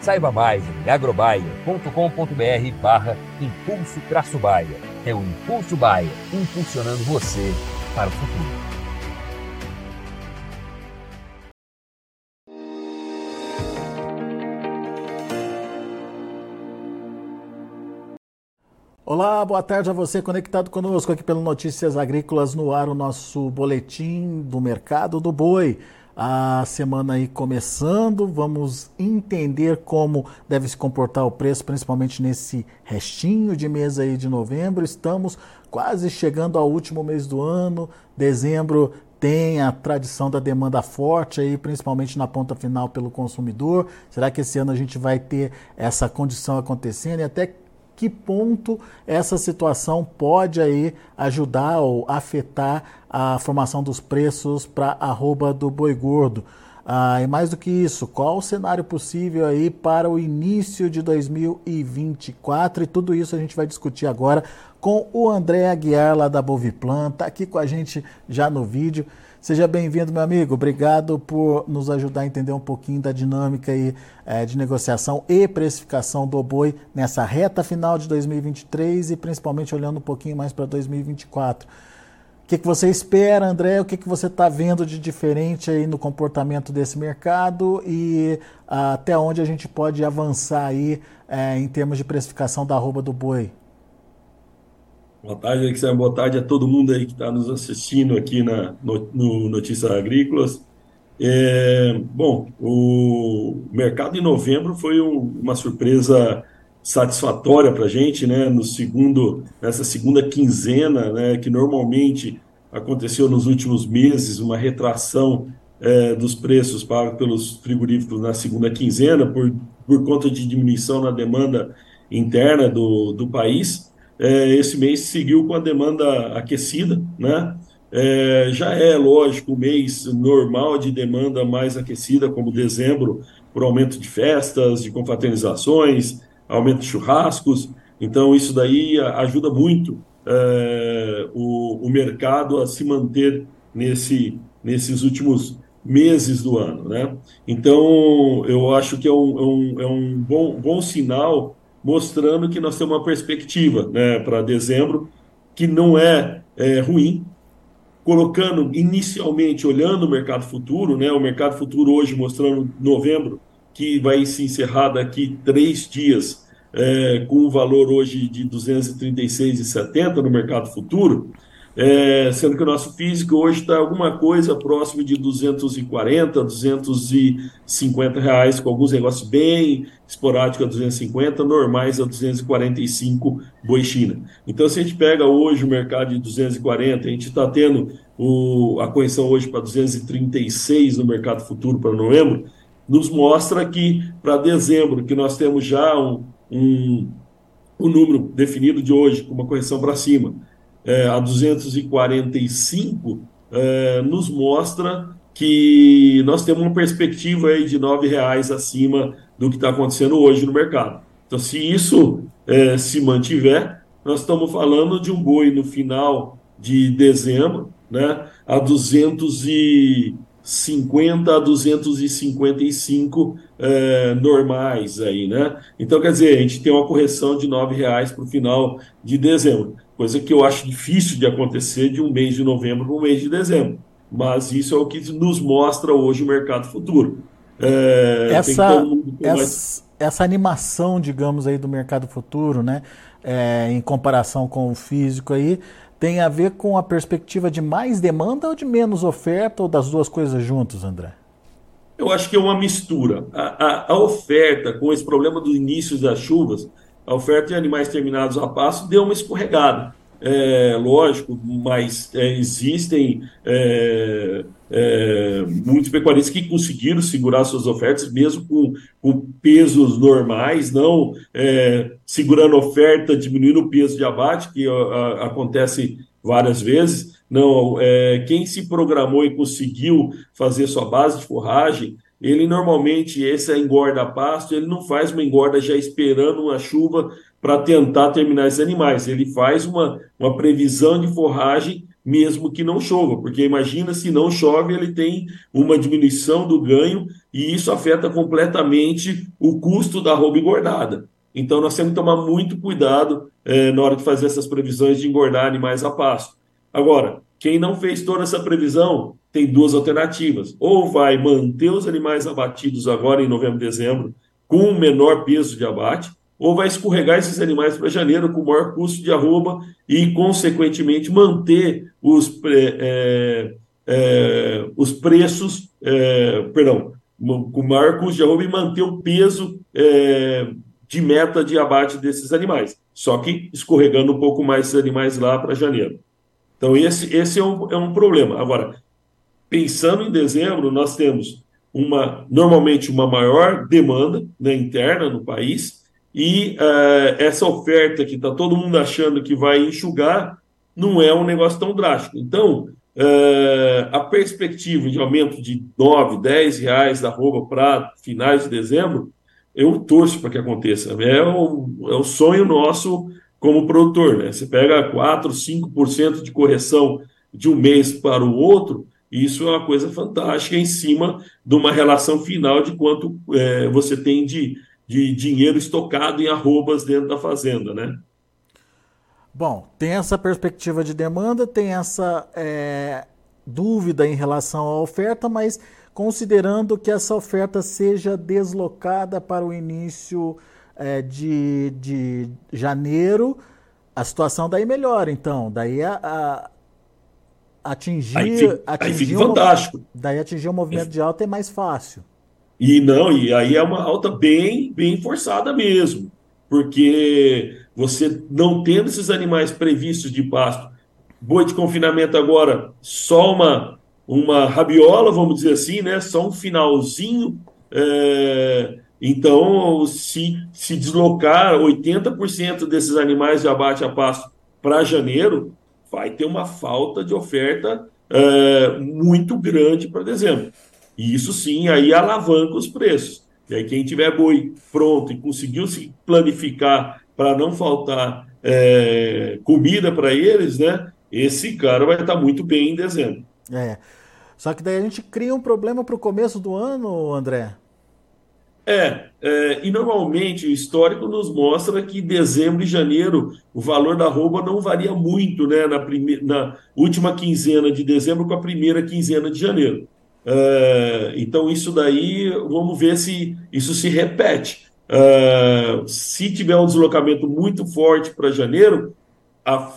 Saiba mais em agrobaia.com.br barra Impulso Traço Baia. É o Impulso Baia, impulsionando você para o futuro. Olá, boa tarde a você conectado conosco aqui pelo Notícias Agrícolas no ar, o nosso boletim do mercado do boi. A semana aí começando, vamos entender como deve se comportar o preço, principalmente nesse restinho de mês aí de novembro. Estamos quase chegando ao último mês do ano. Dezembro tem a tradição da demanda forte aí, principalmente na ponta final pelo consumidor. Será que esse ano a gente vai ter essa condição acontecendo e até que ponto essa situação pode aí ajudar ou afetar a formação dos preços para arroba do boi gordo. Ah, e mais do que isso, qual o cenário possível aí para o início de 2024? E tudo isso a gente vai discutir agora com o André Aguiar, lá da Boviplan, está aqui com a gente já no vídeo. Seja bem-vindo, meu amigo. Obrigado por nos ajudar a entender um pouquinho da dinâmica aí, é, de negociação e precificação do boi nessa reta final de 2023 e principalmente olhando um pouquinho mais para 2024. O que, que você espera, André? O que, que você está vendo de diferente aí no comportamento desse mercado e ah, até onde a gente pode avançar aí é, em termos de precificação da arroba do boi? Boa tarde, Alexandre. Boa tarde a todo mundo aí que está nos assistindo aqui na, no, no Notícias Agrícolas. É, bom, o mercado em novembro foi um, uma surpresa satisfatória para a gente, né? No segundo, nessa segunda quinzena, né? Que normalmente aconteceu nos últimos meses, uma retração é, dos preços pagos pelos frigoríficos na segunda quinzena por, por conta de diminuição na demanda interna do, do país é, esse mês seguiu com a demanda aquecida, né? É, já é, lógico, o mês normal de demanda mais aquecida, como dezembro, por aumento de festas, de confraternizações, aumento de churrascos. Então, isso daí ajuda muito é, o, o, mercado a se manter nesse, nesses últimos meses do ano. Né? Então, eu acho que é um, é um, é um bom, bom sinal mostrando que nós temos uma perspectiva né, para dezembro que não é, é, ruim. Colocando inicialmente, olhando o mercado futuro, né, o mercado futuro hoje mostrando novembro, que vai se encerrar daqui três dias, é, com o valor hoje de 236,70 no mercado futuro, é, sendo que o nosso físico hoje está alguma coisa próximo de 240, 250 reais, com alguns negócios bem esporádicos a 250, normais a 245 boi China. Então, se a gente pega hoje o mercado de 240, a gente está tendo o, a correção hoje para 236 no mercado futuro para novembro, nos mostra que para dezembro, que nós temos já um, um, um número definido de hoje, com uma correção para cima, é, a 245 é, nos mostra que nós temos uma perspectiva aí de R$ reais acima do que está acontecendo hoje no mercado. Então, se isso é, se mantiver, nós estamos falando de um boi no final de dezembro, né, a 250 a 255 é, normais aí, né? Então, quer dizer, a gente tem uma correção de R$ reais para o final de dezembro coisa que eu acho difícil de acontecer de um mês de novembro para um mês de dezembro. Mas isso é o que nos mostra hoje o mercado futuro. É, essa, essa, essa, animação, digamos, aí do mercado futuro, né? É, em comparação com o físico aí, tem a ver com a perspectiva de mais demanda ou de menos oferta, ou das duas coisas juntas, André? Eu acho que é uma mistura. A, a, a oferta, com esse problema do início das chuvas, a oferta de animais terminados a passo deu uma escorregada é, lógico, mas é, existem é, é, muitos pecuaristas que conseguiram segurar suas ofertas, mesmo com, com pesos normais, não é, segurando oferta, diminuindo o peso de abate, que a, a, acontece várias vezes. Não, é, quem se programou e conseguiu fazer sua base de forragem, ele normalmente, esse é engorda pasto, ele não faz uma engorda já esperando uma chuva para tentar terminar esses animais. Ele faz uma, uma previsão de forragem mesmo que não chova, porque imagina se não chove, ele tem uma diminuição do ganho e isso afeta completamente o custo da roupa engordada. Então nós temos que tomar muito cuidado é, na hora de fazer essas previsões de engordar animais a pasto. Agora, quem não fez toda essa previsão tem duas alternativas: ou vai manter os animais abatidos agora em novembro, dezembro, com um menor peso de abate, ou vai escorregar esses animais para janeiro com maior custo de arroba e, consequentemente, manter os, é, é, os preços, é, perdão, com maior custo de arroba e manter o peso é, de meta de abate desses animais, só que escorregando um pouco mais esses animais lá para janeiro. Então, esse, esse é, um, é um problema. Agora, pensando em dezembro, nós temos uma normalmente uma maior demanda né, interna no país, e uh, essa oferta que está todo mundo achando que vai enxugar não é um negócio tão drástico. Então, uh, a perspectiva de aumento de 9, 10 reais da roupa para finais de dezembro, eu torço para que aconteça. É o, é o sonho nosso como produtor. Né? Você pega 4, 5% de correção de um mês para o outro, isso é uma coisa fantástica em cima de uma relação final de quanto é, você tem de de dinheiro estocado em arrobas dentro da fazenda, né? Bom, tem essa perspectiva de demanda, tem essa é, dúvida em relação à oferta, mas considerando que essa oferta seja deslocada para o início é, de, de janeiro, a situação daí melhora, então. Daí a, a atingir, aí fica, atingir aí fica fantástico. Daí atingir o movimento de alta é mais fácil. E não, e aí é uma alta bem, bem forçada mesmo, porque você não tendo esses animais previstos de pasto, boi de confinamento agora, só uma, uma rabiola, vamos dizer assim, né? Só um finalzinho. É... Então, se, se deslocar 80% desses animais de abate a pasto para janeiro, vai ter uma falta de oferta é, muito grande para dezembro. E isso sim aí alavanca os preços. E aí quem tiver boi pronto e conseguiu se planificar para não faltar é, comida para eles, né? Esse cara vai estar muito bem em dezembro. É. Só que daí a gente cria um problema para o começo do ano, André. É, é, e normalmente o histórico nos mostra que dezembro e janeiro o valor da roupa não varia muito, né? Na, primeira, na última quinzena de dezembro com a primeira quinzena de janeiro. Uh, então, isso daí, vamos ver se isso se repete. Uh, se tiver um deslocamento muito forte para janeiro,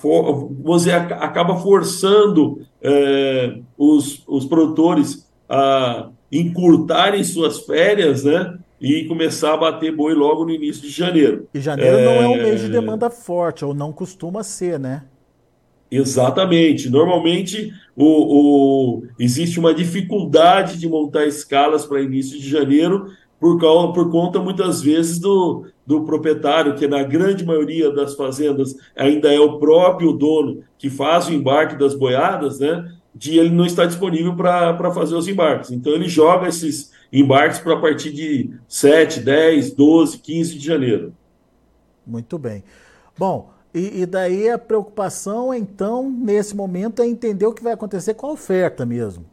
for, você acaba forçando uh, os, os produtores a encurtarem suas férias, né? E começar a bater boi logo no início de janeiro. E janeiro é... não é um mês de demanda forte, ou não costuma ser, né? Exatamente. Normalmente o, o, existe uma dificuldade de montar escalas para início de janeiro por, causa, por conta, muitas vezes, do, do proprietário, que na grande maioria das fazendas ainda é o próprio dono que faz o embarque das boiadas, né? De ele não estar disponível para fazer os embarques. Então ele joga esses embarques para a partir de 7, 10, 12, 15 de janeiro. Muito bem. Bom, e, e, daí a preocupação, então, nesse momento, é entender o que vai acontecer com a oferta mesmo.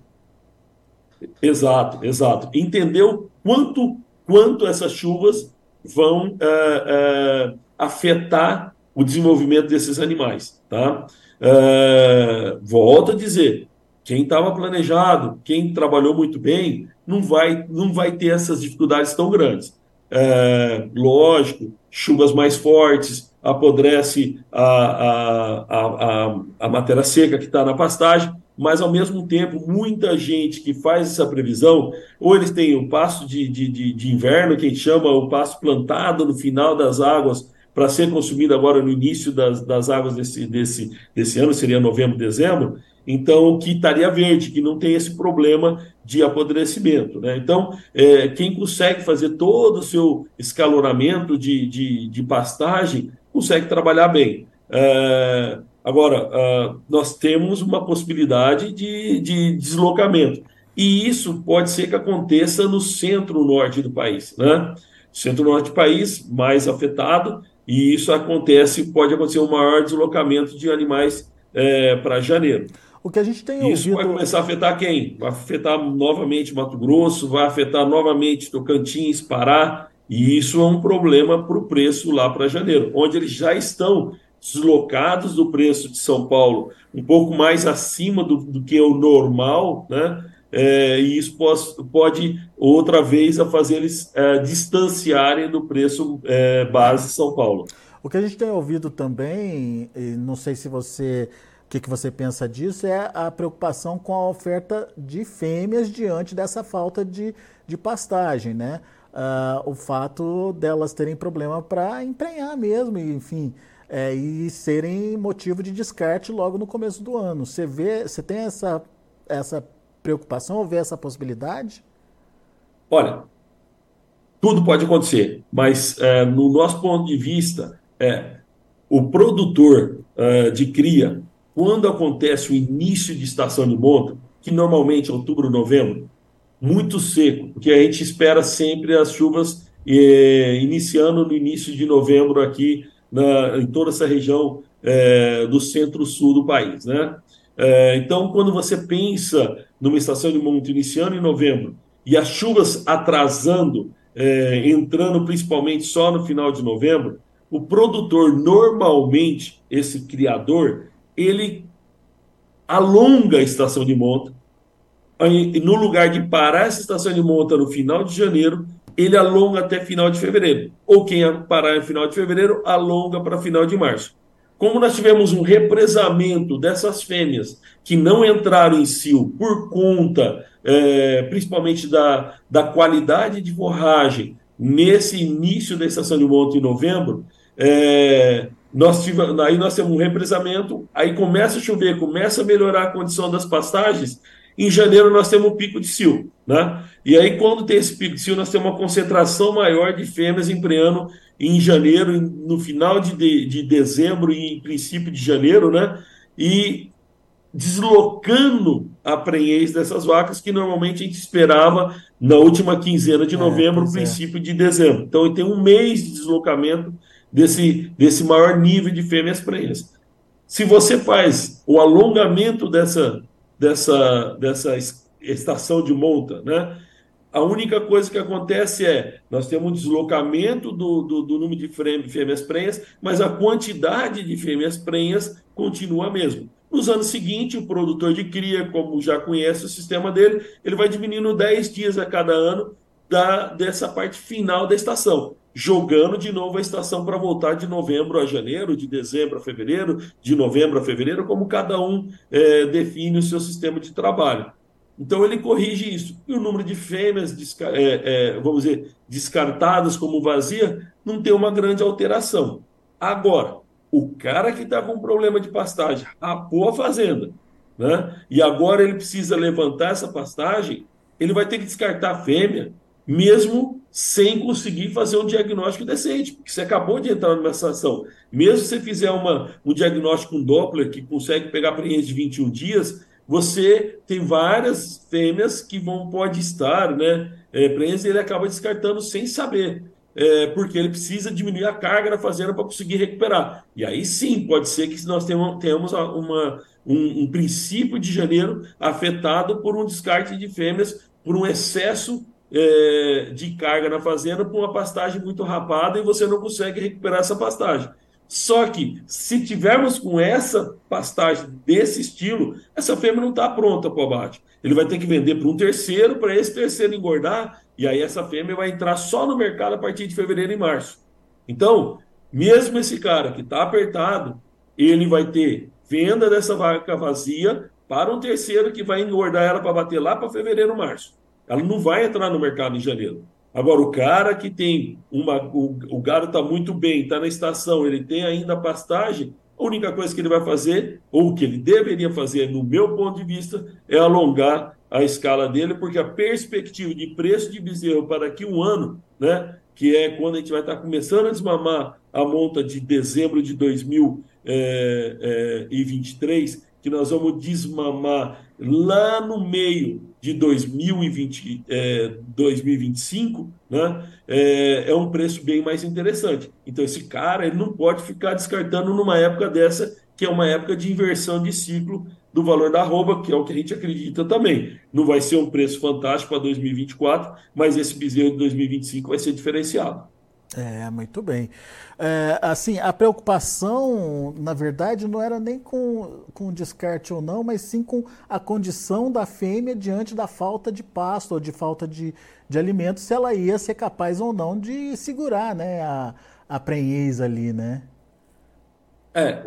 Exato, exato. Entender o quanto, quanto essas chuvas vão é, é, afetar o desenvolvimento desses animais. Tá? É, volto a dizer, quem estava planejado, quem trabalhou muito bem, não vai, não vai ter essas dificuldades tão grandes. É, lógico, chuvas mais fortes, apodrece a, a, a, a, matéria seca que está na pastagem, mas ao mesmo tempo, muita gente que faz essa previsão, ou eles têm o pasto de, de, de, de inverno, que a gente chama o pasto plantado no final das águas, para ser consumido agora no início das, das águas desse, desse, desse ano, seria novembro, dezembro, então que estaria verde, que não tem esse problema de apodrecimento. Né? Então, é, quem consegue fazer todo o seu escalonamento de, de, de pastagem consegue trabalhar bem. É, agora, é, nós temos uma possibilidade de, de deslocamento. E isso pode ser que aconteça no centro-norte do país. Né? Centro-norte do país, mais afetado, e isso acontece, pode acontecer um maior deslocamento de animais é, para janeiro. O que a gente tem Isso ouvido... vai começar a afetar quem? Vai afetar novamente Mato Grosso, vai afetar novamente Tocantins, Pará, e isso é um problema para o preço lá para janeiro, onde eles já estão deslocados do preço de São Paulo, um pouco mais acima do, do que o normal, né? É, e isso pode, pode, outra vez a fazer eles é, distanciarem do preço é, base São Paulo. O que a gente tem ouvido também, não sei se você o que, que você pensa disso é a preocupação com a oferta de fêmeas diante dessa falta de, de pastagem, né? Uh, o fato delas terem problema para emprenhar mesmo, enfim, é, e serem motivo de descarte logo no começo do ano. Você vê, você tem essa, essa preocupação ou vê essa possibilidade? Olha, tudo pode acontecer, mas é, no nosso ponto de vista, é, o produtor é, de cria quando acontece o início de estação de monta, que normalmente é outubro, novembro, muito seco, porque a gente espera sempre as chuvas eh, iniciando no início de novembro aqui na, em toda essa região eh, do centro-sul do país, né? Eh, então, quando você pensa numa estação de monta iniciando em novembro e as chuvas atrasando, entrando principalmente só no final de novembro, o produtor normalmente, esse criador, ele alonga a estação de monta. No lugar de parar essa estação de monta no final de janeiro, ele alonga até final de fevereiro. Ou quem parar no final de fevereiro, alonga para final de março. Como nós tivemos um represamento dessas fêmeas que não entraram em cio por conta, é, principalmente da, da qualidade de forragem nesse início da estação de monta em novembro, é, nós tivemos, aí nós temos um represamento, aí começa a chover, começa a melhorar a condição das pastagens. Em janeiro nós temos o pico de cio, né? E aí quando tem esse pico de cio, nós temos uma concentração maior de fêmeas empreando em janeiro, no final de, de, de dezembro e em princípio de janeiro, né? E deslocando a prenhez dessas vacas que normalmente a gente esperava na última quinzena de é, novembro, é, princípio é. de dezembro. Então tem um mês de deslocamento desse, desse maior nível de fêmeas prenhas. Se você faz o alongamento dessa, dessa, dessa estação de monta, né? A única coisa que acontece é nós temos um deslocamento do, do, do número de fêmeas prenhas, mas a quantidade de fêmeas prenhas continua a mesma. Nos anos seguintes, o produtor de cria, como já conhece o sistema dele, ele vai diminuindo 10 dias a cada ano da, dessa parte final da estação jogando de novo a estação para voltar de novembro a janeiro, de dezembro a fevereiro, de novembro a fevereiro, como cada um é, define o seu sistema de trabalho. Então ele corrige isso. E o número de fêmeas, é, é, vamos dizer, descartadas como vazia, não tem uma grande alteração. Agora, o cara que está com problema de pastagem rapou a fazenda, né? e agora ele precisa levantar essa pastagem, ele vai ter que descartar fêmea, mesmo sem conseguir fazer um diagnóstico decente, porque você acabou de entrar numa situação. Mesmo se você fizer uma, um diagnóstico com Doppler, que consegue pegar preenche de 21 dias, você tem várias fêmeas que vão pode estar, né? É, ele acaba descartando sem saber. É, porque ele precisa diminuir a carga da fazenda para conseguir recuperar. E aí sim, pode ser que nós tenhamos, tenhamos uma, um, um princípio de janeiro afetado por um descarte de fêmeas, por um excesso é, de carga na fazenda por uma pastagem muito rapada e você não consegue recuperar essa pastagem. Só que, se tivermos com essa pastagem desse estilo, essa fêmea não está pronta para o abate. Ele vai ter que vender para um terceiro, para esse terceiro engordar, e aí essa fêmea vai entrar só no mercado a partir de fevereiro e março. Então, mesmo esse cara que está apertado, ele vai ter venda dessa vaca vazia para um terceiro que vai engordar ela para bater lá para fevereiro, março. Ela não vai entrar no mercado em janeiro. Agora, o cara que tem uma. O, o gado está muito bem, está na estação, ele tem ainda pastagem, a única coisa que ele vai fazer, ou que ele deveria fazer, no meu ponto de vista, é alongar a escala dele, porque a perspectiva de preço de bezerro para daqui um ano, né, que é quando a gente vai estar começando a desmamar a monta de dezembro de 2023, que nós vamos desmamar lá no meio de 2020, é, 2025, né, é, é, um preço bem mais interessante. Então, esse cara ele não pode ficar descartando numa época dessa, que é uma época de inversão de ciclo do valor da arroba, que é o que a gente acredita também. Não vai ser um preço fantástico para 2024, mas esse bezerro de 2025 vai ser diferenciado. É, muito bem. É, assim, a preocupação, na verdade, não era nem com, com descarte ou não, mas sim com a condição da fêmea diante da falta de pasto ou de falta de, de alimento, se ela ia ser capaz ou não de segurar né, a, a prenhez ali, né? É,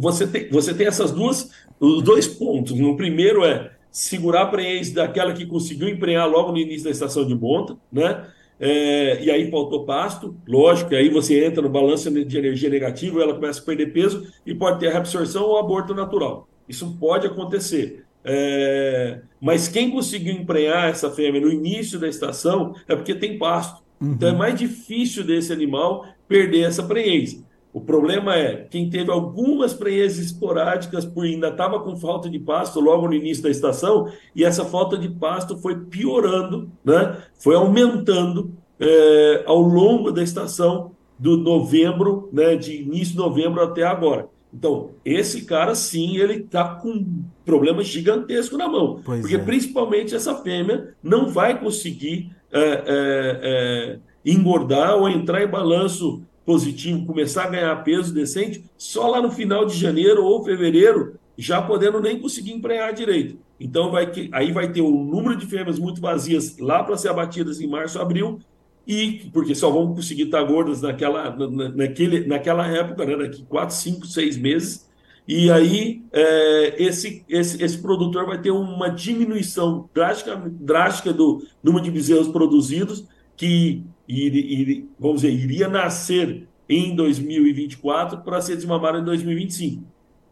você tem, você tem essas duas, os dois pontos. No primeiro é segurar a prenhez daquela que conseguiu emprenhar logo no início da estação de monta, né? É, e aí faltou pasto, lógico, aí você entra no balanço de energia negativo, ela começa a perder peso e pode ter reabsorção ou aborto natural. Isso pode acontecer. É, mas quem conseguiu emprenhar essa fêmea no início da estação é porque tem pasto. Uhum. Então é mais difícil desse animal perder essa prenhez. O problema é quem teve algumas prenhezes esporádicas por ainda estava com falta de pasto logo no início da estação e essa falta de pasto foi piorando, né? Foi aumentando é, ao longo da estação do novembro, né? De início de novembro até agora. Então, esse cara sim, ele está com um problema gigantesco na mão. Pois porque é. principalmente essa fêmea não vai conseguir é engordar ou entrar em balanço positivo, começar a ganhar peso decente, só lá no final de janeiro ou fevereiro, já podendo nem conseguir emprenhar direito. Então vai que, aí vai ter um número de fêmeas muito vazias lá para ser abatidas em março, abril, e porque só vão conseguir estar gordas naquela, na, naquele, naquela época, né, daqui 4, 5, 6 meses. E aí é, esse, esse, esse produtor vai ter uma diminuição drástica, drástica do número de bezerros produzidos, que ir, vamos dizer, iria nascer em 2024 para ser desmamado em 2025.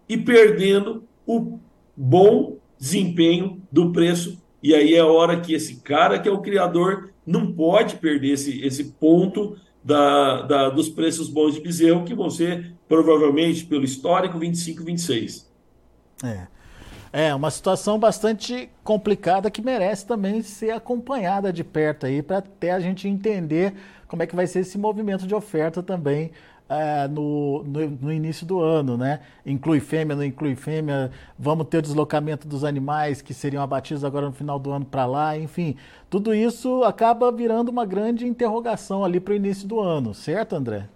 E perdendo o bom desempenho do preço. E aí é a hora que esse cara, que é o criador, não pode perder esse, esse ponto da, da, dos preços bons de bezerro, que vão ser provavelmente, pelo histórico, 25, 26. É. É uma situação bastante complicada que merece também ser acompanhada de perto aí para até a gente entender como é que vai ser esse movimento de oferta também é, no, no, no, início do ano, né? Inclui fêmea, não inclui fêmea, vamos ter o deslocamento dos animais que seriam abatidos agora no final do ano para lá, enfim, tudo isso acaba virando uma grande interrogação ali para o início do ano, certo, André?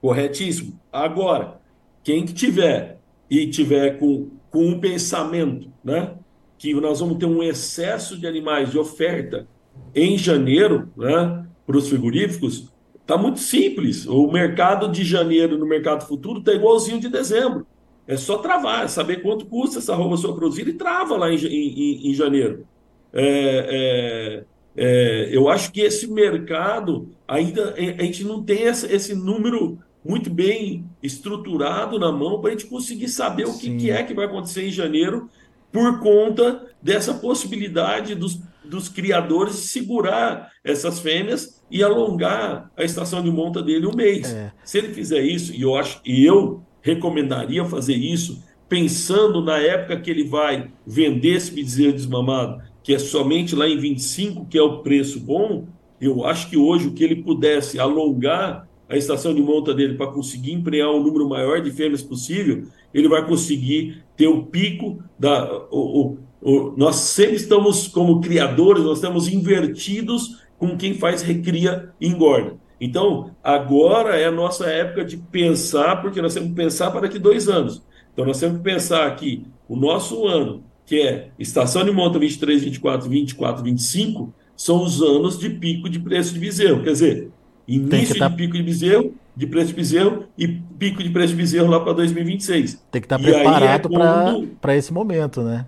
Corretíssimo. Agora, quem que tiver e tiver com com um pensamento, né? Que nós vamos ter um excesso de animais de oferta em janeiro, né? Para os frigoríficos, tá muito simples. O mercado de janeiro no mercado futuro tá igualzinho de dezembro. É só travar, é saber quanto custa essa roupa sua produzida e trava lá em, em, em janeiro. É, é, é, eu acho que esse mercado ainda a gente não tem esse número muito bem estruturado na mão para a gente conseguir saber o que, que, é que vai acontecer em janeiro por conta dessa possibilidade dos, dos criadores segurar essas fêmeas e alongar a estação de monta dele um mês. É. Se ele fizer isso, e eu acho e eu recomendaria fazer isso, pensando na época que ele vai vender esse bezerro desmamado, que é somente lá em 25, que é o preço bom, eu acho que hoje o que ele pudesse alongar a estação de monta dele para conseguir emprenhar um número maior de fêmeas possível, ele vai conseguir ter o pico da. O, o, o, nós sempre estamos, como criadores, nós estamos invertidos com quem faz recria e engorda. Então, agora é a nossa época de pensar, porque nós temos que pensar para daqui dois anos. Então, nós temos que pensar que o nosso ano, que é estação de monta 23, 24, 24, 25, são os anos de pico de preço de bezerro. Quer dizer, início tá... de pico de bezerro, de preço de bezerro e pico de preço de bezerro lá para 2026. Tem que estar tá preparado é para esse momento, né?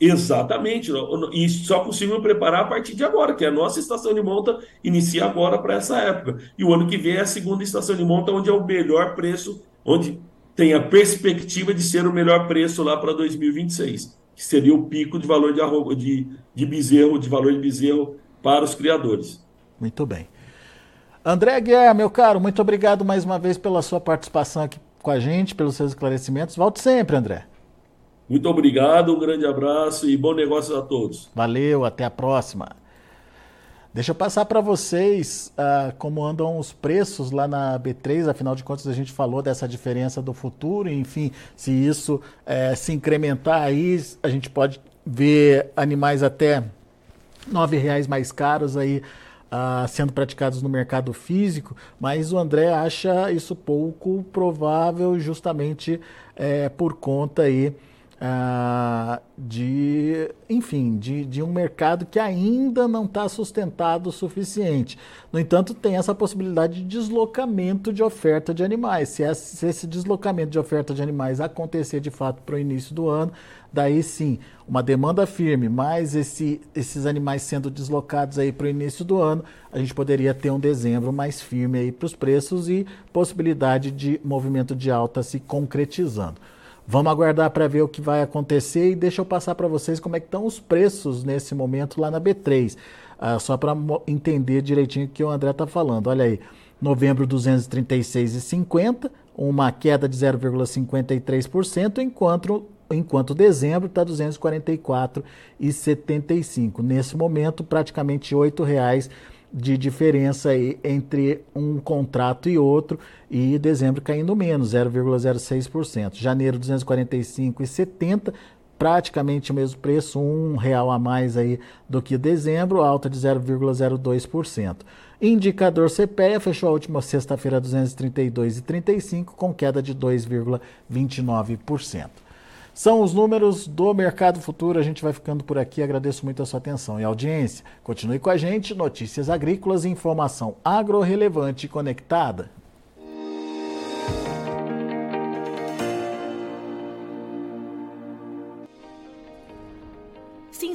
Exatamente, e só conseguimos preparar a partir de agora, que é a nossa estação de monta inicia agora para essa época. E o ano que vem é a segunda estação de monta, onde é o melhor preço, onde tem a perspectiva de ser o melhor preço lá para 2026, que seria o pico de valor de, de, de bezerro, de valor de bezerro para os criadores. Muito bem. André Guerra, meu caro, muito obrigado mais uma vez pela sua participação aqui com a gente, pelos seus esclarecimentos. Volte sempre, André. Muito obrigado, um grande abraço e bom negócio a todos. Valeu, até a próxima. Deixa eu passar para vocês uh, como andam os preços lá na B3, afinal de contas a gente falou dessa diferença do futuro, enfim, se isso uh, se incrementar aí, a gente pode ver animais até R$ reais mais caros aí uh, sendo praticados no mercado físico, mas o André acha isso pouco provável justamente uh, por conta aí ah, de, enfim, de, de um mercado que ainda não está sustentado o suficiente. No entanto, tem essa possibilidade de deslocamento de oferta de animais. Se esse deslocamento de oferta de animais acontecer de fato para o início do ano, daí sim, uma demanda firme, mais esse, esses animais sendo deslocados aí para o início do ano, a gente poderia ter um dezembro mais firme aí para os preços e possibilidade de movimento de alta se concretizando. Vamos aguardar para ver o que vai acontecer e deixa eu passar para vocês como é que estão os preços nesse momento lá na B3. Ah, só para entender direitinho o que o André está falando. Olha aí, novembro 236,50, uma queda de 0,53%, enquanto enquanto dezembro está 244,75. Nesse momento, praticamente R$ reais de diferença entre um contrato e outro e dezembro caindo menos, 0,06%. Janeiro 245,70, praticamente o mesmo preço, um real a mais aí do que dezembro, alta de 0,02%. Indicador CPEA fechou a última sexta-feira 232,35 com queda de 2,29%. São os números do Mercado Futuro. A gente vai ficando por aqui. Agradeço muito a sua atenção e audiência. Continue com a gente. Notícias agrícolas e informação agro-relevante conectada.